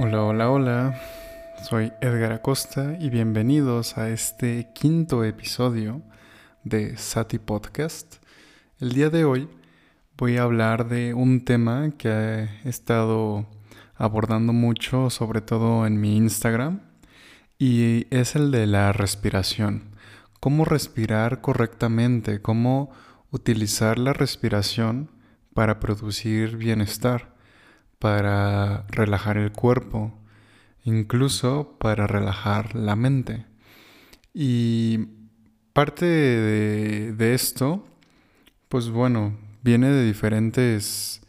Hola, hola, hola. Soy Edgar Acosta y bienvenidos a este quinto episodio de Sati Podcast. El día de hoy voy a hablar de un tema que he estado abordando mucho, sobre todo en mi Instagram, y es el de la respiración. Cómo respirar correctamente, cómo utilizar la respiración para producir bienestar, para relajar el cuerpo, incluso para relajar la mente. Y parte de, esto, pues bueno, viene de diferentes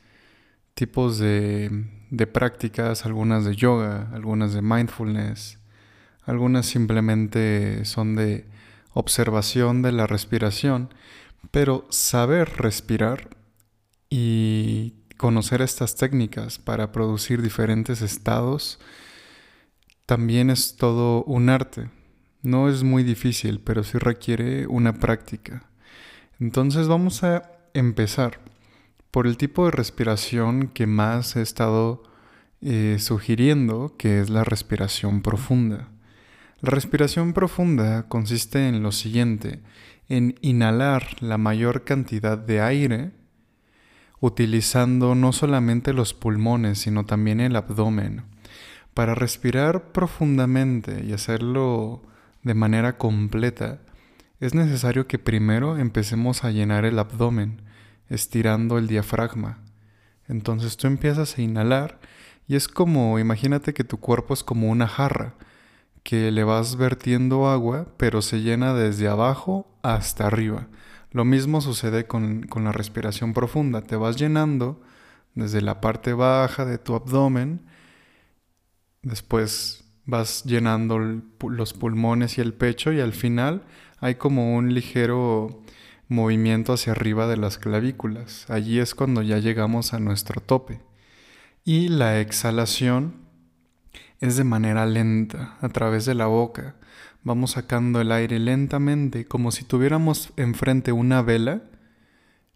tipos de, de prácticas, algunas de yoga, algunas de mindfulness, algunas simplemente son de observación de la respiración, pero saber respirar y conocer estas técnicas para producir diferentes estados también es todo un arte. No es muy difícil, pero sí requiere una práctica. Entonces vamos a empezar por el tipo de respiración que más he estado eh, sugiriendo, que es la respiración profunda. La respiración profunda consiste en lo siguiente, en inhalar la mayor cantidad de aire utilizando no solamente los pulmones, sino también el abdomen. Para respirar profundamente y hacerlo de manera completa, es necesario que primero empecemos a llenar el abdomen, estirando el diafragma. Entonces tú empiezas a inhalar y es como, imagínate que tu cuerpo es como una jarra, que le vas vertiendo agua, pero se llena desde abajo hasta arriba. Lo mismo sucede con, la respiración profunda. Te vas llenando desde la parte baja de tu abdomen, después vas llenando los pulmones y el pecho y al final hay como un ligero movimiento hacia arriba de las clavículas. Allí es cuando ya llegamos a nuestro tope. Y la exhalación es de manera lenta, a través de la boca. Vamos sacando el aire lentamente, como si tuviéramos enfrente una vela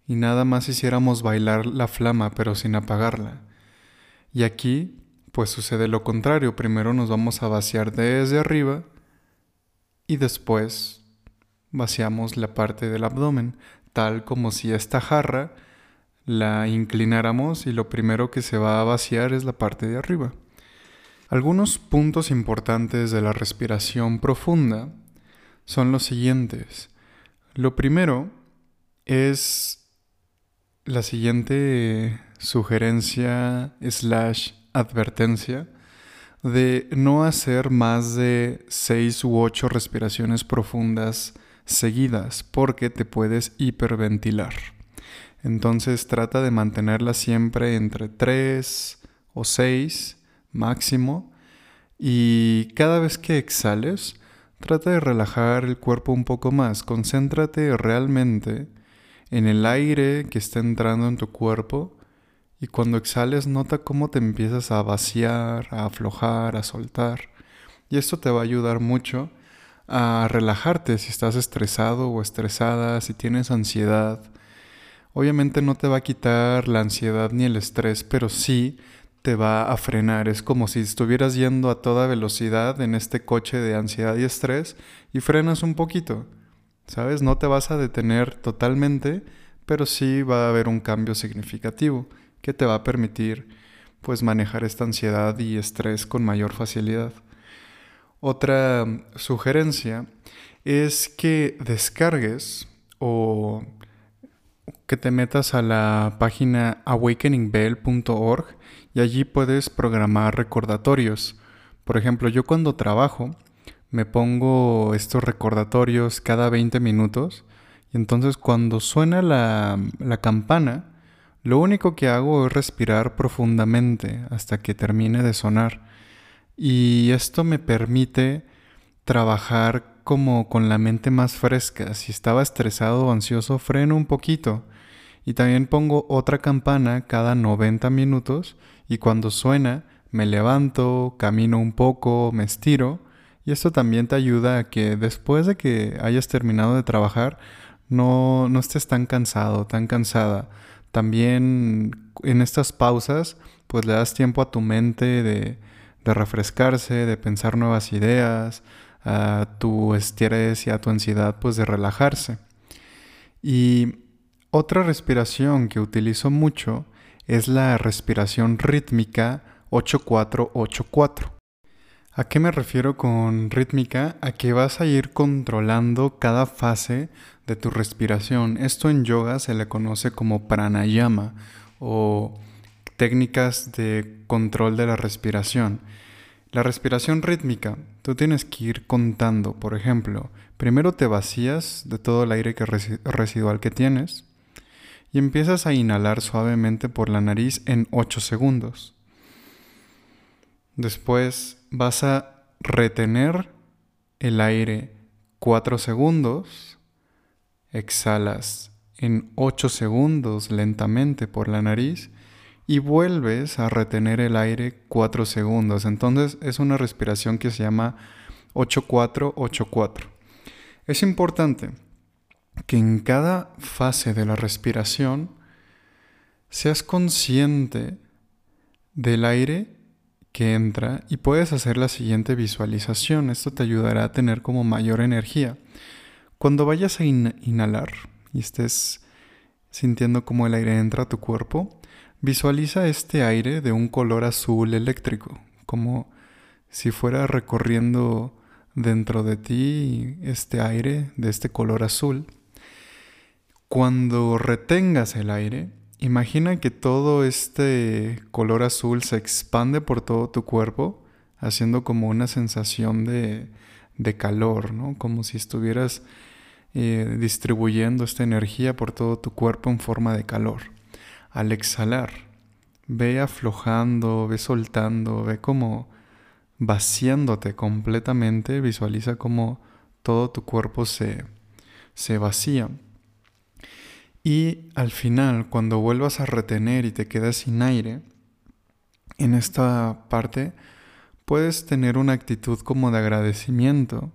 y nada más hiciéramos bailar la flama, pero sin apagarla. Y aquí, pues sucede lo contrario. Primero nos vamos a vaciar desde arriba y después vaciamos la parte del abdomen, tal como si esta jarra la inclináramos y lo primero que se va a vaciar es la parte de arriba. Algunos puntos importantes de la respiración profunda son los siguientes. Lo primero es la siguiente sugerencia slash advertencia de no hacer más de 6 u 8 respiraciones profundas seguidas porque te puedes hiperventilar. Entonces trata de mantenerla siempre entre 3 o 6 máximo y cada vez que exhales, trata de relajar el cuerpo un poco más. Concéntrate realmente en el aire que está entrando en tu cuerpo y cuando exhales nota cómo te empiezas a vaciar, a aflojar, a soltar. Y esto te va a ayudar mucho a relajarte si estás estresado o estresada, si tienes ansiedad. Obviamente no te va a quitar la ansiedad ni el estrés, pero sí te va a frenar. Es como si estuvieras yendo a toda velocidad en este coche de ansiedad y estrés y frenas un poquito. ¿Sabes? No te vas a detener totalmente, pero sí va a haber un cambio significativo que te va a permitir pues manejar esta ansiedad y estrés con mayor facilidad. Otra sugerencia es que descargues o que te metas a la página awakeningbell.org y allí puedes programar recordatorios. Por ejemplo, yo cuando trabajo me pongo estos recordatorios cada 20 minutos y entonces cuando suena la, la campana, lo único que hago es respirar profundamente hasta que termine de sonar. Y esto me permite trabajar como con la mente más fresca. Si estaba estresado o ansioso, freno un poquito. Y también pongo otra campana cada 90 minutos y cuando suena me levanto, camino un poco, me estiro y esto también te ayuda a que después de que hayas terminado de trabajar no, no estés tan cansado, tan cansada. También en estas pausas pues le das tiempo a tu mente de, de refrescarse, de pensar nuevas ideas, a tu estrés y a tu ansiedad pues de relajarse. Y otra respiración que utilizo mucho es la respiración rítmica 8484. ¿A qué me refiero con rítmica? A que vas a ir controlando cada fase de tu respiración. Esto en yoga se le conoce como pranayama o técnicas de control de la respiración. La respiración rítmica, tú tienes que ir contando, por ejemplo, primero te vacías de todo el aire que residual que tienes y empiezas a inhalar suavemente por la nariz en 8 segundos. Después vas a retener el aire 4 segundos, exhalas en 8 segundos lentamente por la nariz y vuelves a retener el aire 4 segundos. Entonces es una respiración que se llama 8-4-8-4. Es importante que en cada fase de la respiración seas consciente del aire que entra y puedes hacer la siguiente visualización. Esto te ayudará a tener como mayor energía. Cuando vayas a inhalar y estés sintiendo cómo el aire entra a tu cuerpo, Visualiza este aire de un color azul eléctrico, como si fuera recorriendo dentro de ti este aire de este color azul. Cuando retengas el aire, imagina que todo este color azul se expande por todo tu cuerpo, haciendo como una sensación de, calor, ¿no? Como si estuvieras eh, distribuyendo esta energía por todo tu cuerpo en forma de calor al exhalar, ve aflojando, ve soltando, ve como vaciándote completamente, visualiza como todo tu cuerpo se, se vacía. Y al final, cuando vuelvas a retener y te quedas sin aire, en esta parte puedes tener una actitud como de agradecimiento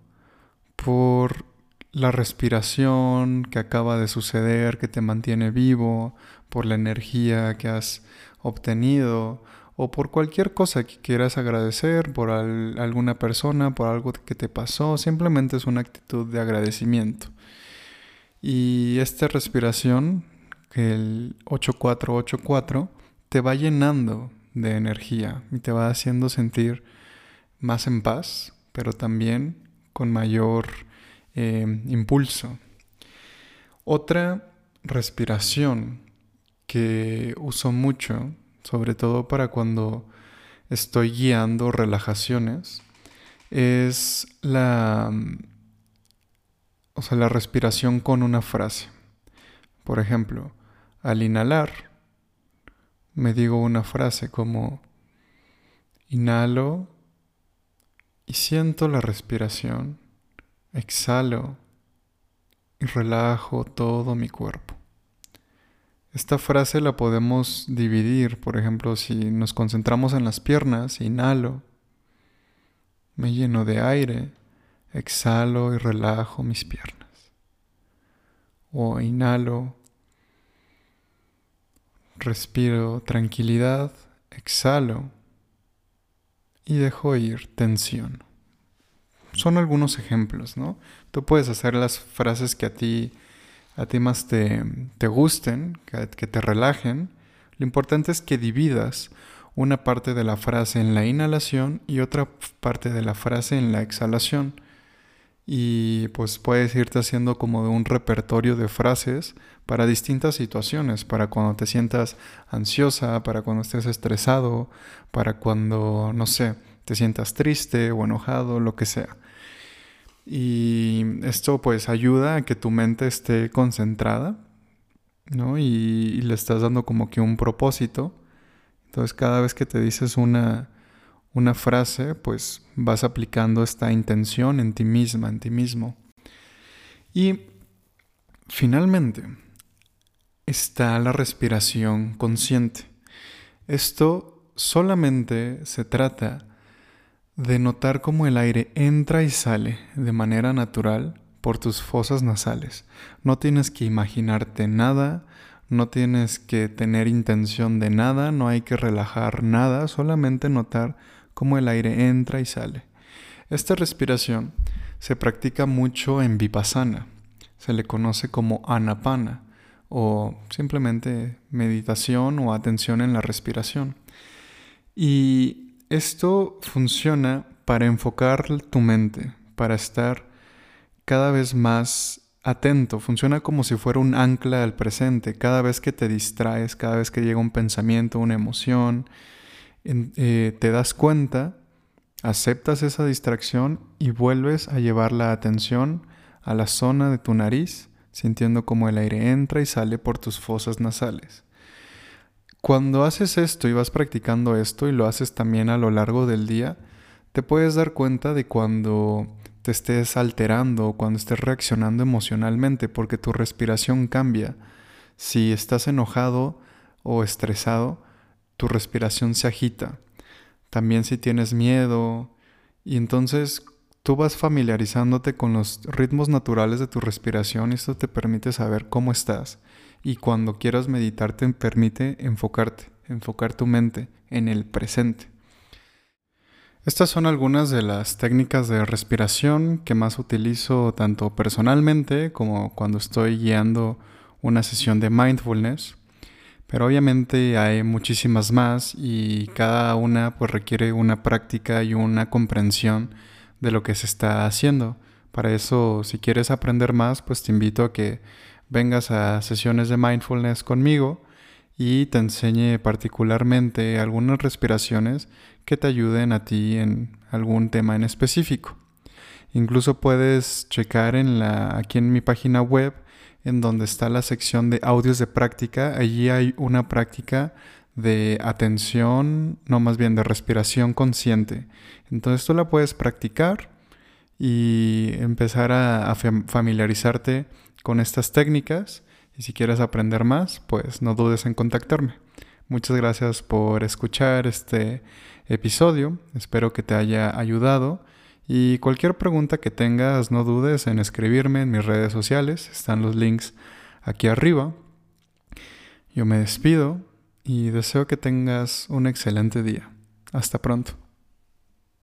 por la respiración que acaba de suceder, que te mantiene vivo, por la energía que has obtenido o por cualquier cosa que quieras agradecer, por alguna persona, por algo que te pasó, simplemente es una actitud de agradecimiento. Y esta respiración, el 8484, te va llenando de energía y te va haciendo sentir más en paz, pero también con mayor eh, impulso. Otra respiración que uso mucho, sobre todo para cuando estoy guiando relajaciones, es la, o sea, la respiración con una frase. Por ejemplo, al inhalar, me digo una frase como, inhalo y siento la respiración exhalo y relajo todo mi cuerpo. Esta frase la podemos dividir, por ejemplo, si nos concentramos en las piernas, inhalo, me lleno de aire, exhalo y relajo mis piernas. O inhalo, respiro tranquilidad, exhalo y dejo ir tensión son algunos ejemplos, ¿no? Tú puedes hacer las frases que a ti, a ti más te, te gusten, que, que te relajen. Lo importante es que dividas una parte de la frase en la inhalación y otra parte de la frase en la exhalación. Y pues puedes irte haciendo como un repertorio de frases para distintas situaciones, para cuando te sientas ansiosa, para cuando estés estresado, para cuando, no sé, te sientas triste o enojado, lo que sea. Y esto pues ayuda a que tu mente esté concentrada, ¿no? Y, le estás dando como que un propósito. Entonces cada vez que te dices una, una frase, pues vas aplicando esta intención en ti misma, en ti mismo. Y finalmente está la respiración consciente. Esto solamente se trata de notar cómo el aire entra y sale de manera natural por tus fosas nasales. No tienes que imaginarte nada, no tienes que tener intención de nada, no hay que relajar nada, solamente notar cómo el aire entra y sale. Esta respiración se practica mucho en vipassana. Se le conoce como anapana o simplemente meditación o atención en la respiración. Y esto funciona para enfocar tu mente, para estar cada vez más atento, funciona como si fuera un ancla al presente. Cada vez que te distraes, cada vez que llega un pensamiento, una emoción, eh, te das cuenta, aceptas esa distracción y vuelves a llevar la atención a la zona de tu nariz, sintiendo como el aire entra y sale por tus fosas nasales. Cuando haces esto y vas practicando esto y lo haces también a lo largo del día, te puedes dar cuenta de cuando te estés alterando o cuando estés reaccionando emocionalmente porque tu respiración cambia. Si estás enojado o estresado, tu respiración se agita. También si tienes miedo. Y entonces tú vas familiarizándote con los ritmos naturales de tu respiración y esto te permite saber cómo estás. Y cuando quieras meditar te permite enfocarte, enfocar tu mente en el presente. Estas son algunas de las técnicas de respiración que más utilizo tanto personalmente como cuando estoy guiando una sesión de mindfulness. Pero obviamente hay muchísimas más y cada una pues requiere una práctica y una comprensión de lo que se está haciendo. Para eso, si quieres aprender más, pues te invito a que vengas a sesiones de mindfulness conmigo y te enseñe particularmente algunas respiraciones que te ayuden a ti en algún tema en específico. Incluso puedes checar en la, aquí en mi página web en donde está la sección de audios de práctica. Allí hay una práctica de atención, no más bien de respiración consciente. Entonces tú la puedes practicar y empezar a familiarizarte con estas técnicas y si quieres aprender más, pues no dudes en contactarme. Muchas gracias por escuchar este episodio. Espero que te haya ayudado. Y cualquier pregunta que tengas, no dudes en escribirme en mis redes sociales. Están los links aquí arriba. Yo me despido y deseo que tengas un excelente día. Hasta pronto.